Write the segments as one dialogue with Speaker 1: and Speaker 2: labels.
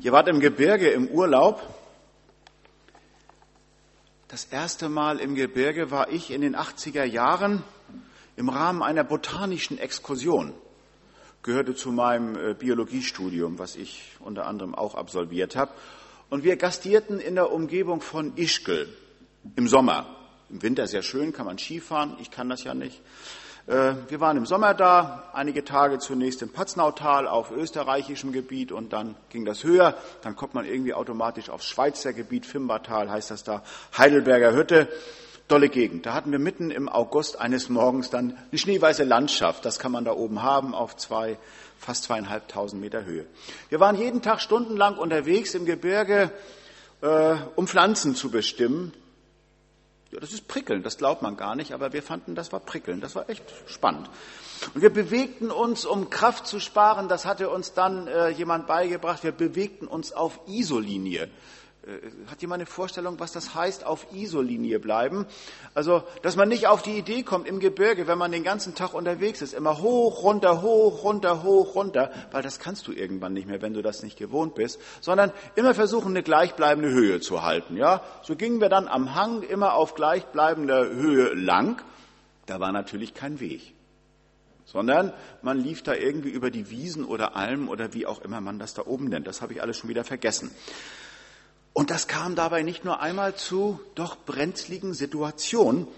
Speaker 1: Ihr wart im Gebirge im Urlaub. Das erste Mal im Gebirge war ich in den 80er Jahren im Rahmen einer botanischen Exkursion. Gehörte zu meinem äh, Biologiestudium, was ich unter anderem auch absolviert habe. Und wir gastierten in der Umgebung von Ischgl im Sommer. Im Winter sehr schön, kann man Skifahren. Ich kann das ja nicht. Äh, wir waren im Sommer da, einige Tage zunächst im Patznautal auf österreichischem Gebiet und dann ging das höher. Dann kommt man irgendwie automatisch aufs Schweizer Gebiet, Fimbatal heißt das da, Heidelberger Hütte. Tolle Gegend. Da hatten wir mitten im August eines Morgens dann eine schneeweiße Landschaft. Das kann man da oben haben auf zwei, fast zweieinhalbtausend Meter Höhe. Wir waren jeden Tag stundenlang unterwegs im Gebirge, äh, um Pflanzen zu bestimmen, ja, das ist prickelnd, das glaubt man gar nicht, aber wir fanden, das war prickelnd, das war echt spannend. Und wir bewegten uns, um Kraft zu sparen, das hatte uns dann äh, jemand beigebracht, wir bewegten uns auf Isolinie. Äh, hat jemand eine Vorstellung, was das heißt, auf Isolinie bleiben? Also, dass man nicht auf die Idee kommt im Gebirge, wenn man den ganzen Tag unterwegs ist, immer hoch, runter, hoch, runter, hoch, runter, weil das kannst du irgendwann nicht mehr, wenn du das nicht gewohnt bist, sondern immer versuchen, eine gleichbleibende Höhe zu halten, ja? So gingen wir dann am Hang immer auf gleichbleibender Höhe lang. Da war natürlich kein Weg sondern man lief da irgendwie über die Wiesen oder Almen oder wie auch immer man das da oben nennt. Das habe ich alles schon wieder vergessen. Und das kam dabei nicht nur einmal zu doch brenzligen Situationen,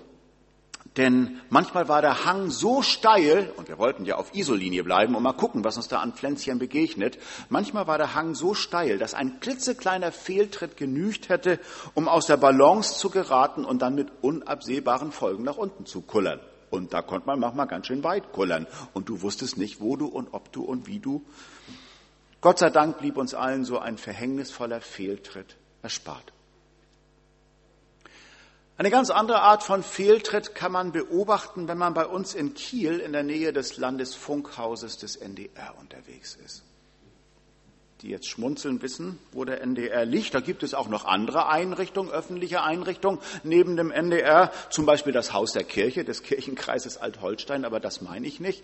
Speaker 1: denn manchmal war der Hang so steil, und wir wollten ja auf Isolinie bleiben und mal gucken, was uns da an Pflänzchen begegnet. Manchmal war der Hang so steil, dass ein klitzekleiner Fehltritt genügt hätte, um aus der Balance zu geraten und dann mit unabsehbaren Folgen nach unten zu kullern. Und da konnte man manchmal ganz schön weit kullern. Und du wusstest nicht, wo du und ob du und wie du. Gott sei Dank blieb uns allen so ein verhängnisvoller Fehltritt erspart. Eine ganz andere Art von Fehltritt kann man beobachten, wenn man bei uns in Kiel in der Nähe des Landesfunkhauses des NDR unterwegs ist. Die jetzt schmunzeln wissen, wo der NDR liegt. Da gibt es auch noch andere Einrichtungen, öffentliche Einrichtungen neben dem NDR, zum Beispiel das Haus der Kirche des Kirchenkreises Altholstein, aber das meine ich nicht.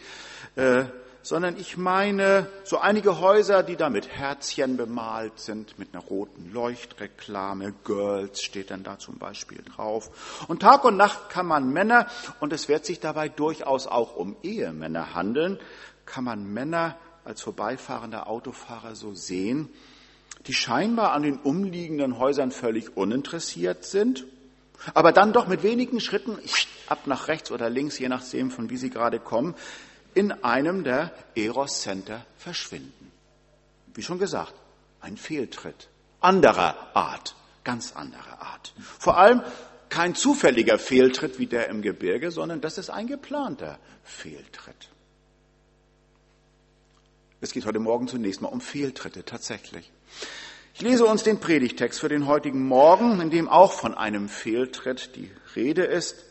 Speaker 1: Äh, sondern ich meine so einige Häuser, die da mit Herzchen bemalt sind, mit einer roten Leuchtreklame, Girls steht dann da zum Beispiel drauf. Und Tag und Nacht kann man Männer, und es wird sich dabei durchaus auch um Ehemänner handeln, kann man Männer als vorbeifahrender Autofahrer so sehen, die scheinbar an den umliegenden Häusern völlig uninteressiert sind, aber dann doch mit wenigen Schritten ab nach rechts oder links, je nachdem, von wie sie gerade kommen, in einem der Eros Center verschwinden. Wie schon gesagt, ein Fehltritt anderer Art, ganz anderer Art. Vor allem kein zufälliger Fehltritt wie der im Gebirge, sondern das ist ein geplanter Fehltritt. Es geht heute Morgen zunächst mal um Fehltritte tatsächlich. Ich lese uns den Predigtext für den heutigen Morgen, in dem auch von einem Fehltritt die Rede ist.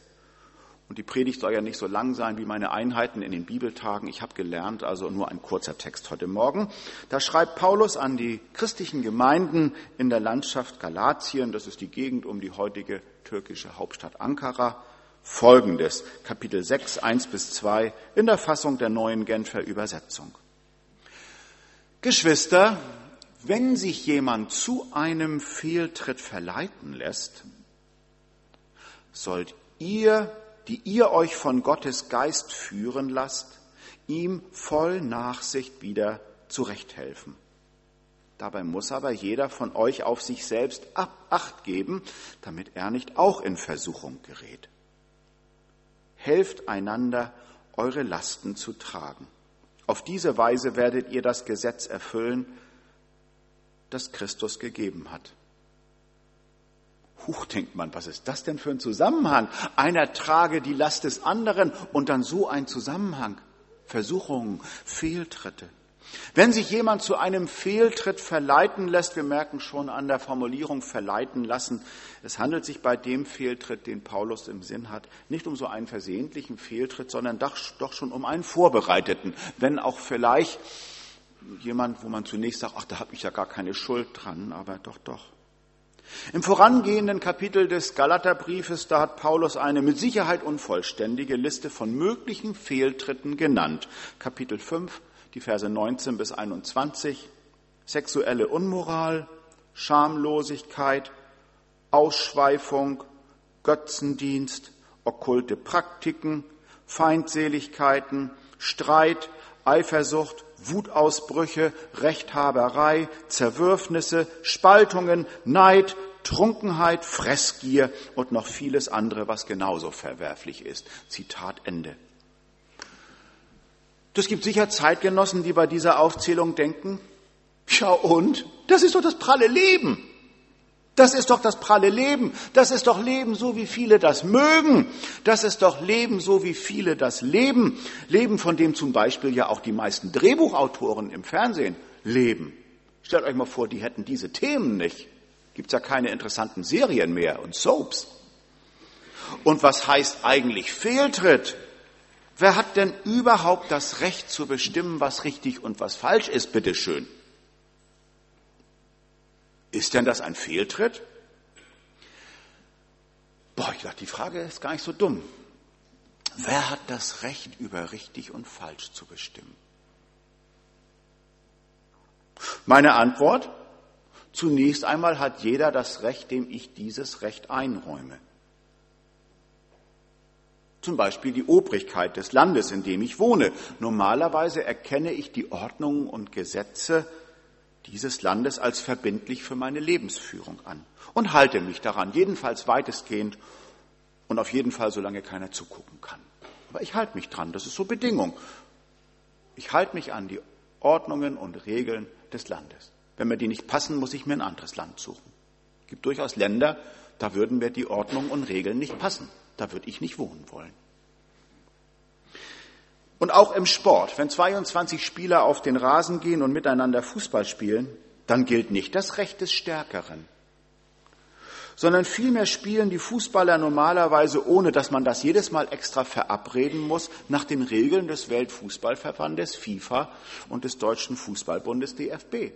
Speaker 1: Und die Predigt soll ja nicht so lang sein wie meine Einheiten in den Bibeltagen. Ich habe gelernt, also nur ein kurzer Text heute Morgen. Da schreibt Paulus an die christlichen Gemeinden in der Landschaft Galatien, das ist die Gegend um die heutige türkische Hauptstadt Ankara, folgendes, Kapitel 6, 1 bis 2 in der Fassung der neuen Genfer Übersetzung. Geschwister, wenn sich jemand zu einem Fehltritt verleiten lässt, sollt ihr die ihr euch von Gottes Geist führen lasst, ihm voll Nachsicht wieder zurechthelfen. Dabei muss aber jeder von euch auf sich selbst Acht geben, damit er nicht auch in Versuchung gerät. Helft einander, eure Lasten zu tragen. Auf diese Weise werdet ihr das Gesetz erfüllen, das Christus gegeben hat. Huch, denkt man, was ist das denn für ein Zusammenhang? Einer trage die Last des anderen und dann so ein Zusammenhang. Versuchungen, Fehltritte. Wenn sich jemand zu einem Fehltritt verleiten lässt, wir merken schon an der Formulierung verleiten lassen, es handelt sich bei dem Fehltritt, den Paulus im Sinn hat, nicht um so einen versehentlichen Fehltritt, sondern doch, schon um einen vorbereiteten, wenn auch vielleicht jemand, wo man zunächst sagt, ach, da habe ich ja gar keine Schuld dran, aber doch, doch. Im vorangehenden Kapitel des Galaterbriefes, da hat Paulus eine mit Sicherheit unvollständige Liste von möglichen Fehltritten genannt. Kapitel 5, die Verse 19 bis 21, sexuelle Unmoral, Schamlosigkeit, Ausschweifung, Götzendienst, okkulte Praktiken, Feindseligkeiten, Streit, Eifersucht, Wutausbrüche, Rechthaberei, Zerwürfnisse, Spaltungen, Neid, Trunkenheit, Fressgier und noch vieles andere, was genauso verwerflich ist. Zitat Ende. Es gibt sicher Zeitgenossen, die bei dieser Aufzählung denken, ja und? Das ist doch das pralle Leben. Das ist doch das pralle Leben. Das ist doch Leben, so wie viele das mögen. Das ist doch Leben, so wie viele das leben. Leben, von dem zum Beispiel ja auch die meisten Drehbuchautoren im Fernsehen leben. Stellt euch mal vor, die hätten diese Themen nicht. Gibt's ja keine interessanten Serien mehr und Soaps. Und was heißt eigentlich Fehltritt? Wer hat denn überhaupt das Recht zu bestimmen, was richtig und was falsch ist, bitteschön? Ist denn das ein Fehltritt? Boah, ich dachte, die Frage ist gar nicht so dumm. Wer hat das Recht, über richtig und falsch zu bestimmen? Meine Antwort? Zunächst einmal hat jeder das Recht, dem ich dieses Recht einräume. Zum Beispiel die Obrigkeit des Landes, in dem ich wohne. Normalerweise erkenne ich die Ordnungen und Gesetze dieses Landes als verbindlich für meine Lebensführung an und halte mich daran, jedenfalls weitestgehend und auf jeden Fall, solange keiner zugucken kann. Aber ich halte mich dran, das ist so Bedingung. Ich halte mich an die Ordnungen und Regeln des Landes. Wenn mir die nicht passen, muss ich mir ein anderes Land suchen. Es gibt durchaus Länder, da würden mir die Ordnungen und Regeln nicht passen. Da würde ich nicht wohnen wollen. Und auch im Sport, wenn 22 Spieler auf den Rasen gehen und miteinander Fußball spielen, dann gilt nicht das Recht des Stärkeren, sondern vielmehr spielen die Fußballer normalerweise, ohne dass man das jedes Mal extra verabreden muss, nach den Regeln des Weltfußballverbandes FIFA und des Deutschen Fußballbundes DFB.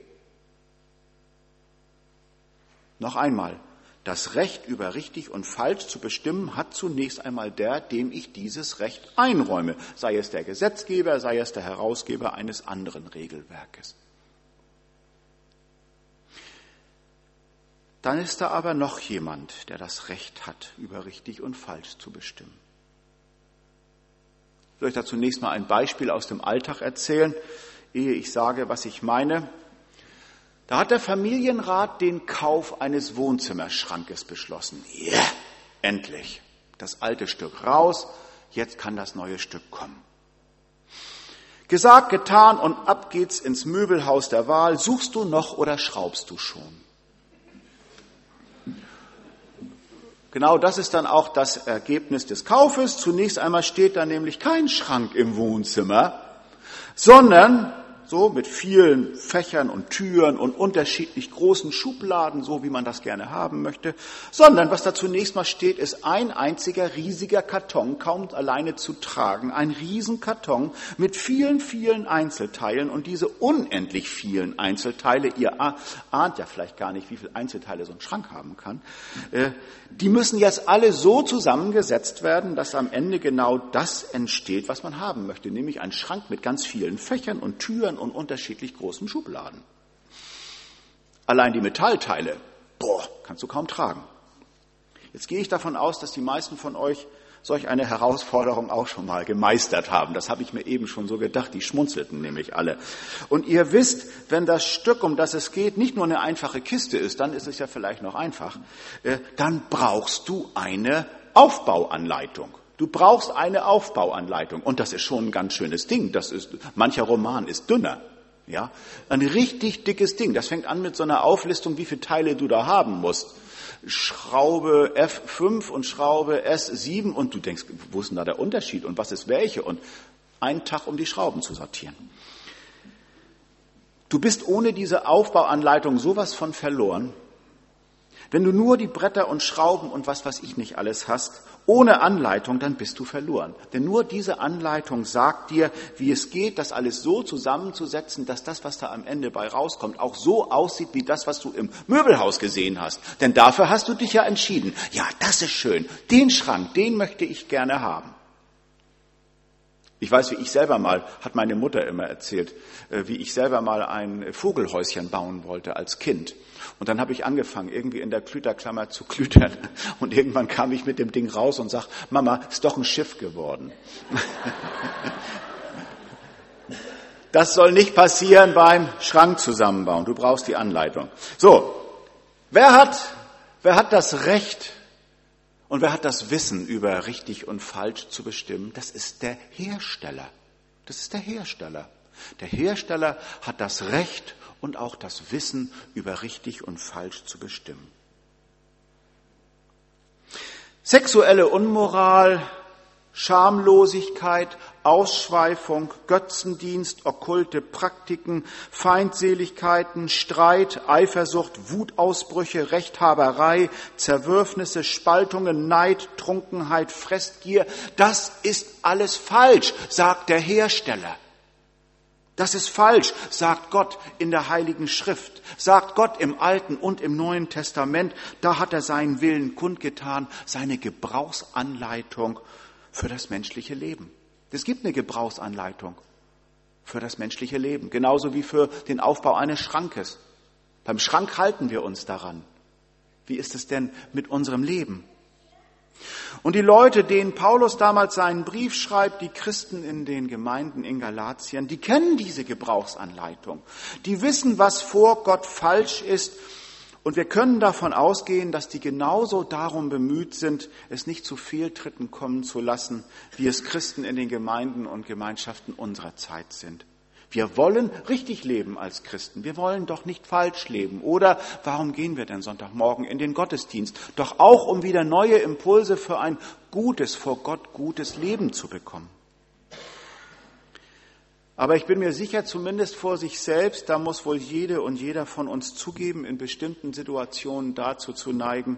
Speaker 1: Noch einmal, das Recht über richtig und falsch zu bestimmen hat zunächst einmal der, dem ich dieses Recht einräume, sei es der Gesetzgeber, sei es der Herausgeber eines anderen Regelwerkes. Dann ist da aber noch jemand, der das Recht hat, über richtig und falsch zu bestimmen. Ich will euch da zunächst mal ein Beispiel aus dem Alltag erzählen, ehe ich sage, was ich meine. Da hat der Familienrat den Kauf eines Wohnzimmerschrankes beschlossen. Ja, yeah, endlich. Das alte Stück raus, jetzt kann das neue Stück kommen. Gesagt, getan und ab geht's ins Möbelhaus der Wahl. Suchst du noch oder schraubst du schon? Genau das ist dann auch das Ergebnis des Kaufes. Zunächst einmal steht da nämlich kein Schrank im Wohnzimmer, sondern so mit vielen Fächern und Türen und unterschiedlich großen Schubladen, so wie man das gerne haben möchte, sondern was da zunächst mal steht, ist ein einziger riesiger Karton, kaum alleine zu tragen, ein Riesenkarton mit vielen, vielen Einzelteilen. Und diese unendlich vielen Einzelteile, ihr ahnt ja vielleicht gar nicht, wie viele Einzelteile so ein Schrank haben kann, äh, die müssen jetzt alle so zusammengesetzt werden, dass am Ende genau das entsteht, was man haben möchte, nämlich ein Schrank mit ganz vielen Fächern und Türen und unterschiedlich großen Schubladen. Allein die Metallteile, boah, kannst du kaum tragen. Jetzt gehe ich davon aus, dass die meisten von euch solch eine Herausforderung auch schon mal gemeistert haben. Das habe ich mir eben schon so gedacht. Die schmunzelten nämlich alle. Und ihr wisst, wenn das Stück, um das es geht, nicht nur eine einfache Kiste ist, dann ist es ja vielleicht noch einfach, äh, dann brauchst du eine Aufbauanleitung. Du brauchst eine Aufbauanleitung. Und das ist schon ein ganz schönes Ding. Das ist, mancher Roman ist dünner. Ja, ein richtig dickes Ding. Das fängt an mit so einer Auflistung, wie viele Teile du da haben musst. Schraube F5 und Schraube S7 und du denkst, wo ist denn da der Unterschied und was ist welche? Und ein Tag, um die Schrauben zu sortieren. Du bist ohne diese Aufbauanleitung sowas von verloren. Wenn du nur die Bretter und Schrauben und was weiß ich nicht alles hast ohne Anleitung, dann bist du verloren. Denn nur diese Anleitung sagt dir, wie es geht, das alles so zusammenzusetzen, dass das, was da am Ende bei rauskommt, auch so aussieht wie das, was du im Möbelhaus gesehen hast. Denn dafür hast du dich ja entschieden. Ja, das ist schön. Den Schrank, den möchte ich gerne haben. Ich weiß, wie ich selber mal, hat meine Mutter immer erzählt, äh, wie ich selber mal ein Vogelhäuschen bauen wollte als Kind. Und dann habe ich angefangen, irgendwie in der Klüterklammer zu klütern. Und irgendwann kam ich mit dem Ding raus und sag, Mama, ist doch ein Schiff geworden. Das soll nicht passieren beim Schrank zusammenbauen. Du brauchst die Anleitung. So. Wer hat, wer hat das Recht und wer hat das Wissen über richtig und falsch zu bestimmen? Das ist der Hersteller. Das ist der Hersteller. Der Hersteller hat das Recht und auch das Wissen über richtig und falsch zu bestimmen. Sexuelle Unmoral Schamlosigkeit, Ausschweifung, Götzendienst, okkulte Praktiken, Feindseligkeiten, Streit, Eifersucht, Wutausbrüche, Rechthaberei, Zerwürfnisse, Spaltungen, Neid, Trunkenheit, Fressgier, das ist alles falsch, sagt der Hersteller. Das ist falsch, sagt Gott in der Heiligen Schrift, sagt Gott im Alten und im Neuen Testament. Da hat er seinen Willen kundgetan, seine Gebrauchsanleitung für das menschliche Leben. Es gibt eine Gebrauchsanleitung für das menschliche Leben, genauso wie für den Aufbau eines Schrankes. Beim Schrank halten wir uns daran. Wie ist es denn mit unserem Leben? Und die Leute, denen Paulus damals seinen Brief schreibt, die Christen in den Gemeinden in Galatien, die kennen diese Gebrauchsanleitung. Die wissen, was vor Gott falsch ist und wir können davon ausgehen, dass die genauso darum bemüht sind, es nicht zu Fehltritten kommen zu lassen, wie es Christen in den Gemeinden und Gemeinschaften unserer Zeit sind. Wir wollen richtig leben als Christen. Wir wollen doch nicht falsch leben. Oder warum gehen wir denn Sonntagmorgen in den Gottesdienst? Doch auch, um wieder neue Impulse für ein gutes, vor Gott gutes Leben zu bekommen. Aber ich bin mir sicher, zumindest vor sich selbst, da muss wohl jede und jeder von uns zugeben, in bestimmten Situationen dazu zu neigen,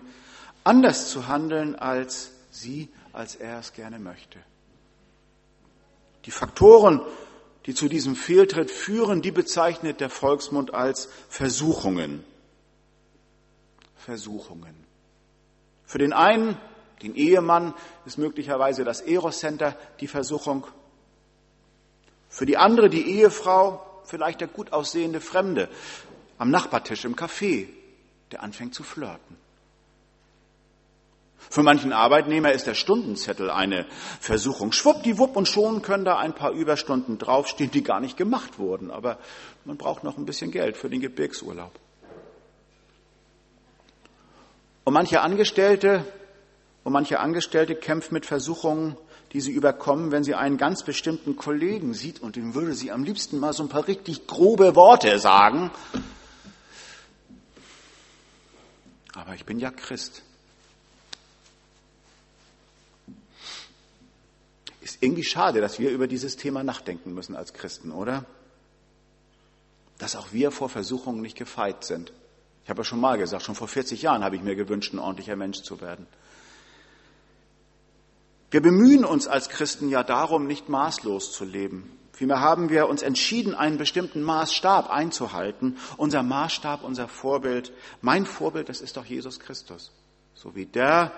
Speaker 1: anders zu handeln als sie, als er es gerne möchte. Die Faktoren, die zu diesem Fehltritt führen, die bezeichnet der Volksmund als Versuchungen. Versuchungen. Für den einen, den Ehemann, ist möglicherweise das Eros Center die Versuchung. Für die andere, die Ehefrau, vielleicht der gut aussehende Fremde am Nachbartisch im Café, der anfängt zu flirten. Für manchen Arbeitnehmer ist der Stundenzettel eine Versuchung. Schwuppdiwupp und schon können da ein paar Überstunden draufstehen, die gar nicht gemacht wurden. Aber man braucht noch ein bisschen Geld für den Gebirgsurlaub. Und manche Angestellte und manche Angestellte kämpfen mit Versuchungen die sie überkommen, wenn sie einen ganz bestimmten Kollegen sieht und ihm würde sie am liebsten mal so ein paar richtig grobe Worte sagen. Aber ich bin ja Christ. Ist irgendwie schade, dass wir über dieses Thema nachdenken müssen als Christen, oder? Dass auch wir vor Versuchungen nicht gefeit sind. Ich habe ja schon mal gesagt, schon vor 40 Jahren habe ich mir gewünscht, ein ordentlicher Mensch zu werden. Wir bemühen uns als Christen ja darum, nicht maßlos zu leben. Vielmehr haben wir uns entschieden, einen bestimmten Maßstab einzuhalten. Unser Maßstab, unser Vorbild, mein Vorbild, das ist doch Jesus Christus. So wie der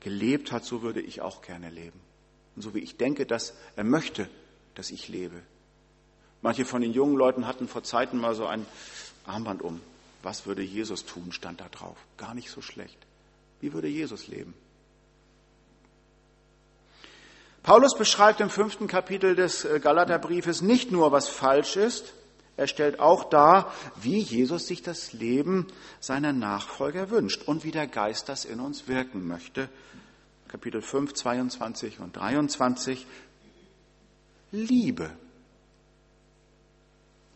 Speaker 1: gelebt hat, so würde ich auch gerne leben. Und so wie ich denke, dass er möchte, dass ich lebe. Manche von den jungen Leuten hatten vor Zeiten mal so ein Armband um. Was würde Jesus tun, stand da drauf. Gar nicht so schlecht. Wie würde Jesus leben? Paulus beschreibt im fünften Kapitel des äh, Galaterbriefes nicht nur, was falsch ist, er stellt auch dar, wie Jesus sich das Leben seiner Nachfolger wünscht und wie der Geist das in uns wirken möchte. Kapitel 5, 22 und 23. Liebe,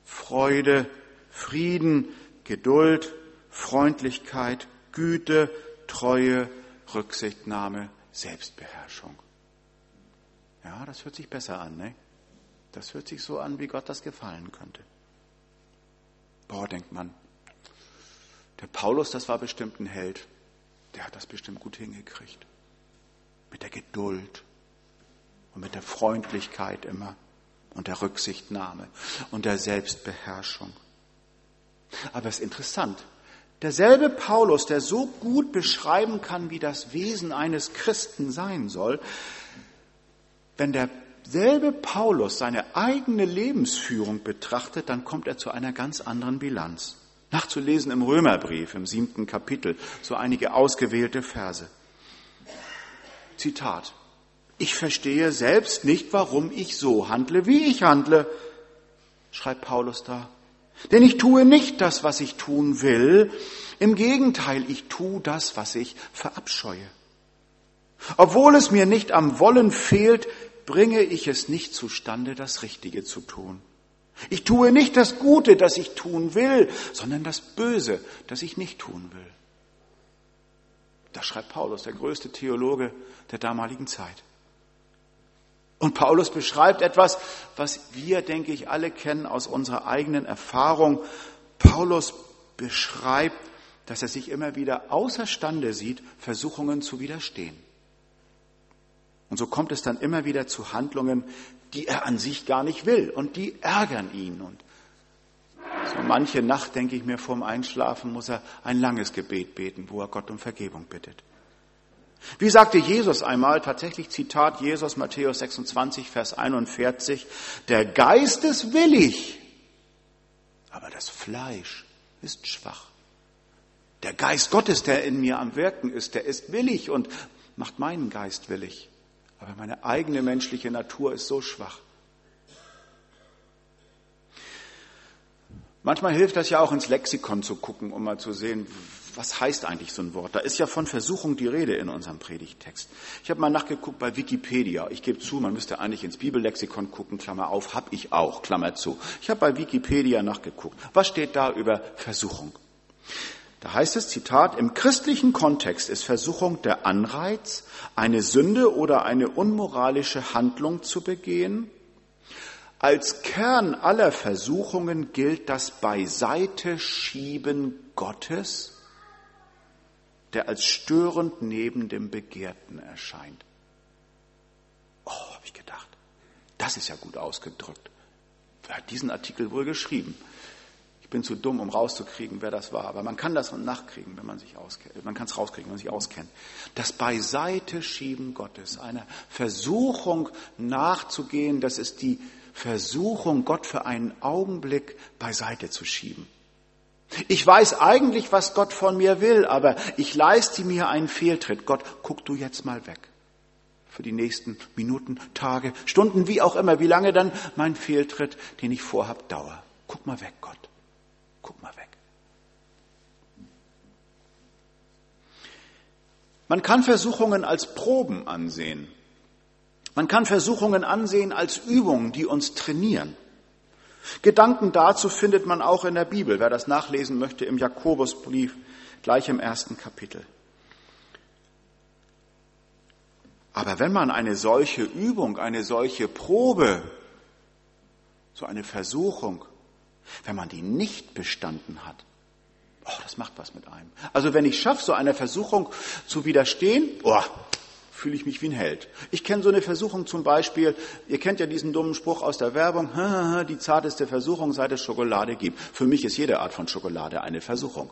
Speaker 1: Freude, Frieden, Geduld, Freundlichkeit, Güte, Treue, Rücksichtnahme, Selbstbeherrschung. Ja, das hört sich besser an, ne? Das hört sich so an, wie Gott das gefallen könnte. Boah, denkt man, der Paulus, das war bestimmt ein Held. Der hat das bestimmt gut hingekriegt. Mit der Geduld und mit der Freundlichkeit immer und der Rücksichtnahme und der Selbstbeherrschung. Aber es ist interessant. Derselbe Paulus, der so gut beschreiben kann, wie das Wesen eines Christen sein soll, wenn der derselbe Paulus seine eigene Lebensführung betrachtet, dann kommt er zu einer ganz anderen Bilanz. Nachzulesen im Römerbrief im siebten Kapitel, so einige ausgewählte Verse. Zitat. Ich verstehe selbst nicht, warum ich so handle, wie ich handle, schreibt Paulus da. Denn ich tue nicht das, was ich tun will. Im Gegenteil, ich tue das, was ich verabscheue. Obwohl es mir nicht am Wollen fehlt, bringe ich es nicht zustande, das Richtige zu tun. Ich tue nicht das Gute, das ich tun will, sondern das Böse, das ich nicht tun will. Das schreibt Paulus, der größte Theologe der damaligen Zeit. Und Paulus beschreibt etwas, was wir, denke ich, alle kennen aus unserer eigenen Erfahrung. Paulus beschreibt, dass er sich immer wieder außerstande sieht, Versuchungen zu widerstehen. Und so kommt es dann immer wieder zu Handlungen, die er an sich gar nicht will und die ärgern ihn. Und so manche Nacht, denke ich mir, vorm Einschlafen muss er ein langes Gebet beten, wo er Gott um Vergebung bittet. Wie sagte Jesus einmal, tatsächlich Zitat Jesus Matthäus 26, Vers 41, der Geist ist willig, aber das Fleisch ist schwach. Der Geist Gottes, der in mir am Wirken ist, der ist willig und macht meinen Geist willig. Aber meine eigene menschliche Natur ist so schwach. Manchmal hilft das ja auch ins Lexikon zu gucken, um mal zu sehen, was heißt eigentlich so ein Wort? Da ist ja von Versuchung die Rede in unserem Predigtext. Ich habe mal nachgeguckt bei Wikipedia. Ich gebe zu, man müsste eigentlich ins Bibellexikon gucken, Klammer auf, habe ich auch, Klammer zu. Ich habe bei Wikipedia nachgeguckt. Was steht da über Versuchung? Da heißt es, Zitat, im christlichen Kontext ist Versuchung der Anreiz, eine Sünde oder eine unmoralische Handlung zu begehen. Als Kern aller Versuchungen gilt das Beiseite schieben Gottes der als störend neben dem Begehrten erscheint. Oh, habe ich gedacht, das ist ja gut ausgedrückt. Wer hat diesen Artikel wohl geschrieben? Bin zu dumm, um rauszukriegen, wer das war, aber man kann das nachkriegen, wenn man sich auskennt. Man kann es rauskriegen, wenn man sich auskennt. Das Beiseite schieben Gottes, einer Versuchung nachzugehen, das ist die Versuchung, Gott für einen Augenblick beiseite zu schieben. Ich weiß eigentlich, was Gott von mir will, aber ich leiste mir einen Fehltritt. Gott, guck du jetzt mal weg. Für die nächsten Minuten, Tage, Stunden, wie auch immer, wie lange dann mein Fehltritt, den ich vorhab, dauert. Guck mal weg, Gott. Guck mal weg. Man kann Versuchungen als Proben ansehen. Man kann Versuchungen ansehen als Übungen, die uns trainieren. Gedanken dazu findet man auch in der Bibel, wer das nachlesen möchte, im Jakobusbrief, gleich im ersten Kapitel. Aber wenn man eine solche Übung, eine solche Probe, so eine Versuchung, wenn man die nicht bestanden hat, oh, das macht was mit einem. Also wenn ich schaffe, so einer Versuchung zu widerstehen, oh, fühle ich mich wie ein Held. Ich kenne so eine Versuchung zum Beispiel, ihr kennt ja diesen dummen Spruch aus der Werbung, die zarteste Versuchung, seit es Schokolade gibt. Für mich ist jede Art von Schokolade eine Versuchung.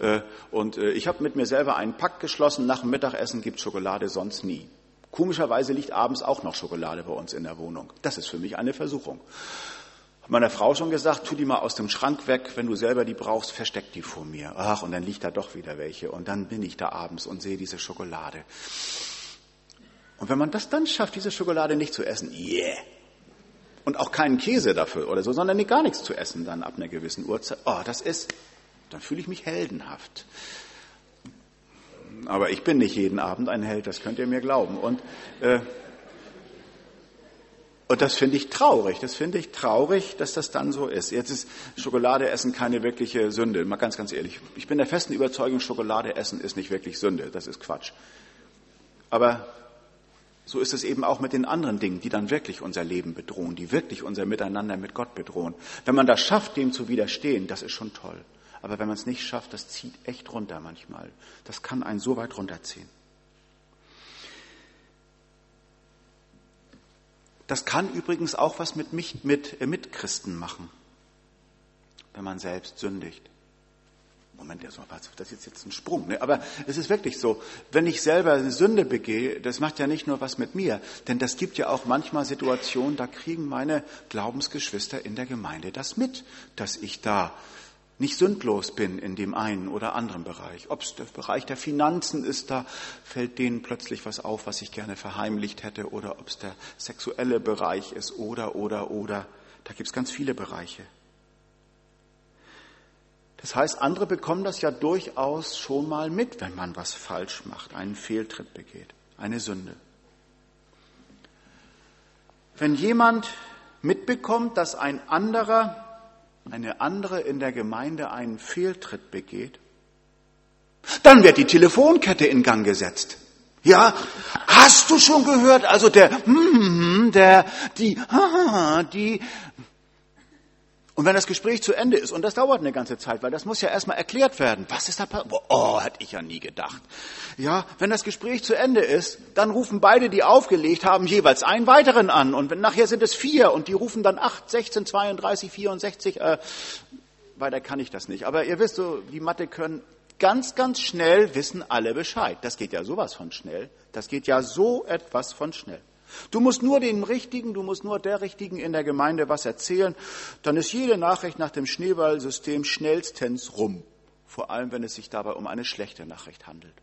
Speaker 1: Äh, und äh, ich habe mit mir selber einen Pakt geschlossen, nach dem Mittagessen gibt Schokolade sonst nie. Komischerweise liegt abends auch noch Schokolade bei uns in der Wohnung. Das ist für mich eine Versuchung. Meiner Frau schon gesagt, tu die mal aus dem Schrank weg, wenn du selber die brauchst, versteck die vor mir. Ach, und dann liegt da doch wieder welche. Und dann bin ich da abends und sehe diese Schokolade. Und wenn man das dann schafft, diese Schokolade nicht zu essen, yeah. Und auch keinen Käse dafür oder so, sondern gar nichts zu essen dann ab einer gewissen Uhrzeit. Oh, das ist, dann fühle ich mich heldenhaft. Aber ich bin nicht jeden Abend ein Held, das könnt ihr mir glauben. Und, äh, und das finde ich traurig. Das finde ich traurig, dass das dann so ist. Jetzt ist Schokolade essen keine wirkliche Sünde. Mal ganz, ganz ehrlich. Ich bin der festen Überzeugung, Schokolade essen ist nicht wirklich Sünde. Das ist Quatsch. Aber so ist es eben auch mit den anderen Dingen, die dann wirklich unser Leben bedrohen, die wirklich unser Miteinander mit Gott bedrohen. Wenn man das schafft, dem zu widerstehen, das ist schon toll. Aber wenn man es nicht schafft, das zieht echt runter manchmal. Das kann einen so weit runterziehen. Das kann übrigens auch was mit, mich, mit äh, Mitchristen machen, wenn man selbst sündigt. Moment, das ist jetzt ein Sprung. Ne? Aber es ist wirklich so, wenn ich selber eine Sünde begehe, das macht ja nicht nur was mit mir, denn das gibt ja auch manchmal Situationen, da kriegen meine Glaubensgeschwister in der Gemeinde das mit, dass ich da nicht sündlos bin in dem einen oder anderen Bereich. Ob es der Bereich der Finanzen ist, da fällt denen plötzlich was auf, was ich gerne verheimlicht hätte, oder ob es der sexuelle Bereich ist, oder, oder, oder. Da gibt es ganz viele Bereiche. Das heißt, andere bekommen das ja durchaus schon mal mit, wenn man was falsch macht, einen Fehltritt begeht, eine Sünde. Wenn jemand mitbekommt, dass ein anderer, eine andere in der Gemeinde einen Fehltritt begeht, dann wird die Telefonkette in Gang gesetzt. Ja, hast du schon gehört? Also der, hm, der, die, die, und wenn das Gespräch zu Ende ist, und das dauert eine ganze Zeit, weil das muss ja erstmal erklärt werden, was ist da passiert? Oh, hätte ich ja nie gedacht. Ja, wenn das Gespräch zu Ende ist, dann rufen beide, die aufgelegt haben, jeweils einen weiteren an. Und wenn, nachher sind es vier und die rufen dann acht, 16, 32, 64. Äh, weiter kann ich das nicht. Aber ihr wisst so, die Mathe können ganz, ganz schnell wissen alle Bescheid. Das geht ja sowas von schnell. Das geht ja so etwas von schnell. Du musst nur dem Richtigen, du musst nur der Richtigen in der Gemeinde was erzählen, dann ist jede Nachricht nach dem Schneeballsystem schnellstens rum. Vor allem, wenn es sich dabei um eine schlechte Nachricht handelt.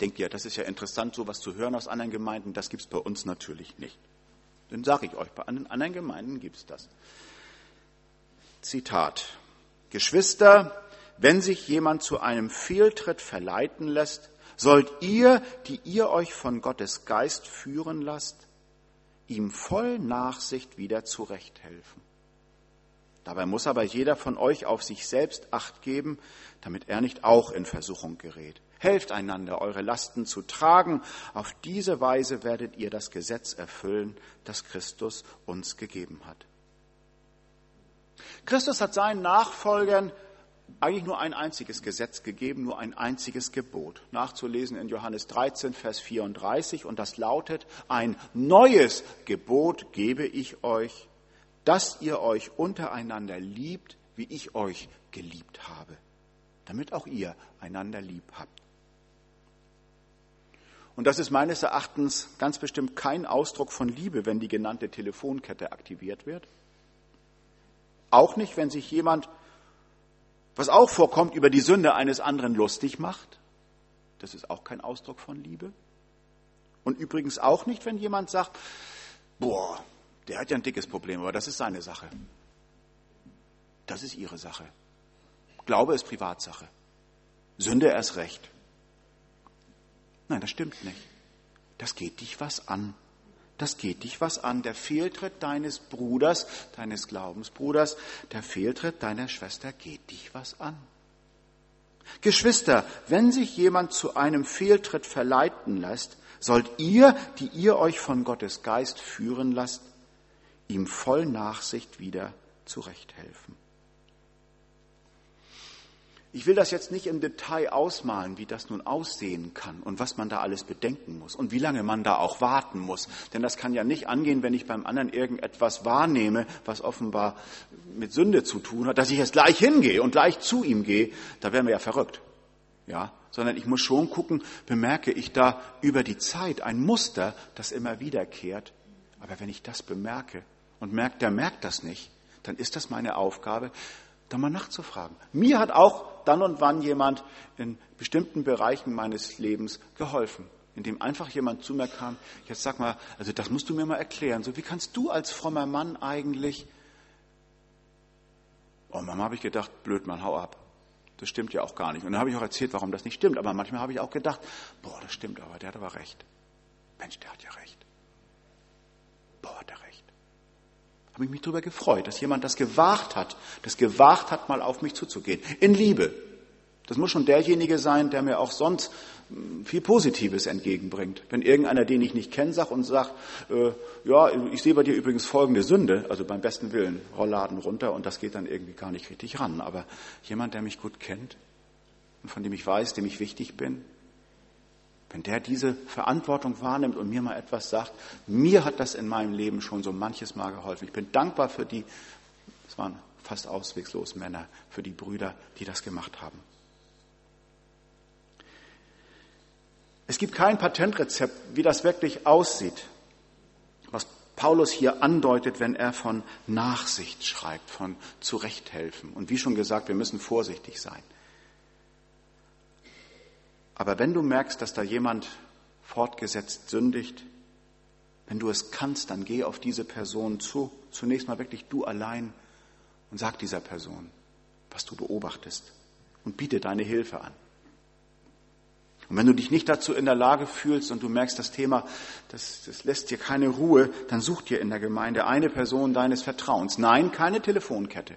Speaker 1: Denkt ihr, das ist ja interessant, sowas zu hören aus anderen Gemeinden, das gibt es bei uns natürlich nicht. Dann sage ich euch, bei anderen Gemeinden gibt es das. Zitat. Geschwister, wenn sich jemand zu einem Fehltritt verleiten lässt, sollt ihr, die ihr euch von Gottes Geist führen lasst, ihm voll Nachsicht wieder zurechthelfen. Dabei muss aber jeder von euch auf sich selbst acht geben, damit er nicht auch in Versuchung gerät. Helft einander, eure Lasten zu tragen. Auf diese Weise werdet ihr das Gesetz erfüllen, das Christus uns gegeben hat. Christus hat seinen Nachfolgern eigentlich nur ein einziges Gesetz gegeben, nur ein einziges Gebot. Nachzulesen in Johannes 13, Vers 34. Und das lautet, ein neues Gebot gebe ich euch, dass ihr euch untereinander liebt, wie ich euch geliebt habe, damit auch ihr einander lieb habt. Und das ist meines Erachtens ganz bestimmt kein Ausdruck von Liebe, wenn die genannte Telefonkette aktiviert wird. Auch nicht, wenn sich jemand was auch vorkommt, über die Sünde eines anderen lustig macht. Das ist auch kein Ausdruck von Liebe. Und übrigens auch nicht, wenn jemand sagt, boah, der hat ja ein dickes Problem, aber das ist seine Sache. Das ist ihre Sache. Glaube ist Privatsache. Sünde erst recht. Nein, das stimmt nicht. Das geht dich was an das geht dich was an. Der Fehltritt deines Bruders, deines Glaubensbruders, der Fehltritt deiner Schwester geht dich was an. Geschwister, wenn sich jemand zu einem Fehltritt verleiten lässt, sollt ihr, die ihr euch von Gottes Geist führen lasst, ihm voll Nachsicht wieder zurechthelfen. Ich will das jetzt nicht im Detail ausmalen, wie das nun aussehen kann und was man da alles bedenken muss und wie lange man da auch warten muss. Denn das kann ja nicht angehen, wenn ich beim anderen irgendetwas wahrnehme, was offenbar mit Sünde zu tun hat, dass ich jetzt gleich hingehe und gleich zu ihm gehe. Da wären wir ja verrückt. Ja, sondern ich muss schon gucken, bemerke ich da über die Zeit ein Muster, das immer wiederkehrt. Aber wenn ich das bemerke und merkt, der merkt das nicht, dann ist das meine Aufgabe, da mal nachzufragen. Mir hat auch dann und wann jemand in bestimmten Bereichen meines Lebens geholfen, indem einfach jemand zu mir kam, jetzt sag mal, also das musst du mir mal erklären, so wie kannst du als frommer Mann eigentlich, oh Mama, habe ich gedacht, blöd Mann, hau ab. Das stimmt ja auch gar nicht. Und dann habe ich auch erzählt, warum das nicht stimmt. Aber manchmal habe ich auch gedacht, boah, das stimmt aber, der hat aber recht. Mensch, der hat ja recht. Boah, der habe ich mich darüber gefreut, dass jemand das gewagt hat, das gewagt hat, mal auf mich zuzugehen. In Liebe. Das muss schon derjenige sein, der mir auch sonst hm, viel Positives entgegenbringt. Wenn irgendeiner, den ich nicht kenne, sagt und sagt, äh, ja, ich sehe bei dir übrigens folgende Sünde, also beim besten Willen, Rollladen runter und das geht dann irgendwie gar nicht richtig ran. Aber jemand, der mich gut kennt und von dem ich weiß, dem ich wichtig bin, wenn der diese Verantwortung wahrnimmt und mir mal etwas sagt, mir hat das in meinem Leben schon so manches Mal geholfen. Ich bin dankbar für die, es waren fast auswegslos Männer, für die Brüder, die das gemacht haben. Es gibt kein Patentrezept, wie das wirklich aussieht, was Paulus hier andeutet, wenn er von Nachsicht schreibt, von Zurechthelfen. Und wie schon gesagt, wir müssen vorsichtig sein. Aber wenn du merkst, dass da jemand fortgesetzt sündigt, wenn du es kannst, dann geh auf diese Person zu, zunächst mal wirklich du allein und sag dieser Person, was du beobachtest und biete deine Hilfe an. Und wenn du dich nicht dazu in der Lage fühlst und du merkst, das Thema, das, das lässt dir keine Ruhe, dann such dir in der Gemeinde eine Person deines Vertrauens. Nein, keine Telefonkette.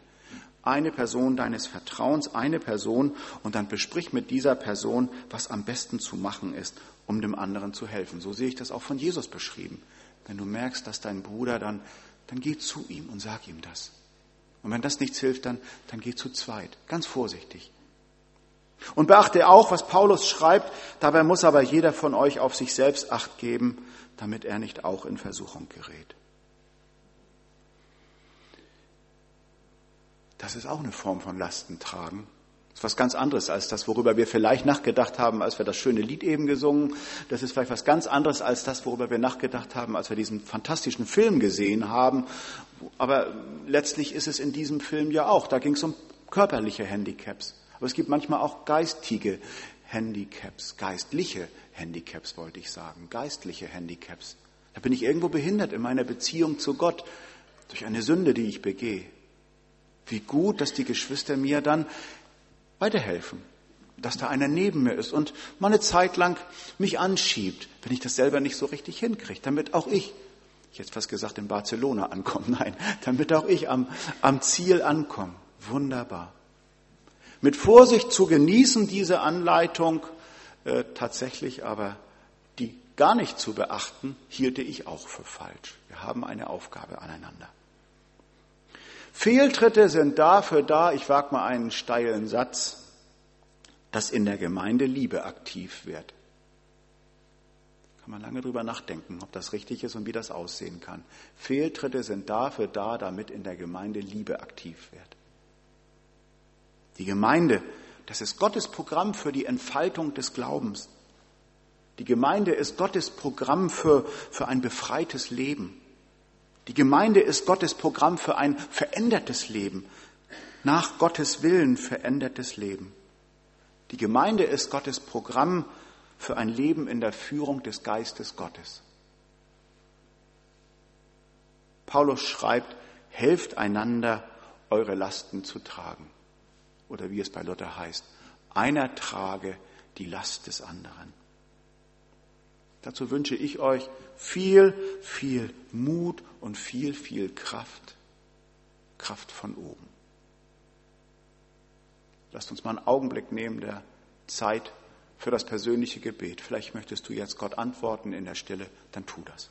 Speaker 1: Eine Person deines Vertrauens, eine Person und dann besprich mit dieser Person, was am besten zu machen ist, um dem anderen zu helfen. So sehe ich das auch von Jesus beschrieben. Wenn du merkst, dass dein Bruder dann, dann geh zu ihm und sag ihm das. Und wenn das nichts hilft, dann, dann geh zu zweit. Ganz vorsichtig. Und beachte auch, was Paulus schreibt, dabei muss aber jeder von euch auf sich selbst acht geben, damit er nicht auch in Versuchung gerät. Das ist auch eine Form von Lastentragen. Das ist was ganz anderes als das, worüber wir vielleicht nachgedacht haben, als wir das schöne Lied eben gesungen. Das ist vielleicht was ganz anderes als das, worüber wir nachgedacht haben, als wir diesen fantastischen Film gesehen haben. Aber letztlich ist es in diesem Film ja auch. Da ging es um körperliche Handicaps. Aber es gibt manchmal auch geistige Handicaps, geistliche Handicaps wollte ich sagen, geistliche Handicaps. Da bin ich irgendwo behindert in meiner Beziehung zu Gott durch eine Sünde, die ich begehe. Wie gut, dass die Geschwister mir dann weiterhelfen, dass da einer neben mir ist und mal eine Zeit lang mich anschiebt, wenn ich das selber nicht so richtig hinkriege, damit auch ich, ich hätte fast gesagt, in Barcelona ankomme, nein, damit auch ich am, am Ziel ankomme. Wunderbar mit Vorsicht zu genießen, diese Anleitung, äh, tatsächlich aber die gar nicht zu beachten, hielte ich auch für falsch. Wir haben eine Aufgabe aneinander. Fehltritte sind dafür da, ich wage mal einen steilen Satz, dass in der Gemeinde Liebe aktiv wird. Kann man lange drüber nachdenken, ob das richtig ist und wie das aussehen kann. Fehltritte sind dafür da, damit in der Gemeinde Liebe aktiv wird. Die Gemeinde, das ist Gottes Programm für die Entfaltung des Glaubens. Die Gemeinde ist Gottes Programm für, für ein befreites Leben. Die Gemeinde ist Gottes Programm für ein verändertes Leben, nach Gottes Willen verändertes Leben. Die Gemeinde ist Gottes Programm für ein Leben in der Führung des Geistes Gottes. Paulus schreibt, helft einander, eure Lasten zu tragen oder wie es bei Luther heißt, einer trage die Last des anderen. Dazu wünsche ich euch viel, viel Mut und viel, viel Kraft. Kraft von oben. Lasst uns mal einen Augenblick nehmen der Zeit für das persönliche Gebet. Vielleicht möchtest du jetzt Gott antworten in der Stille, dann tu das.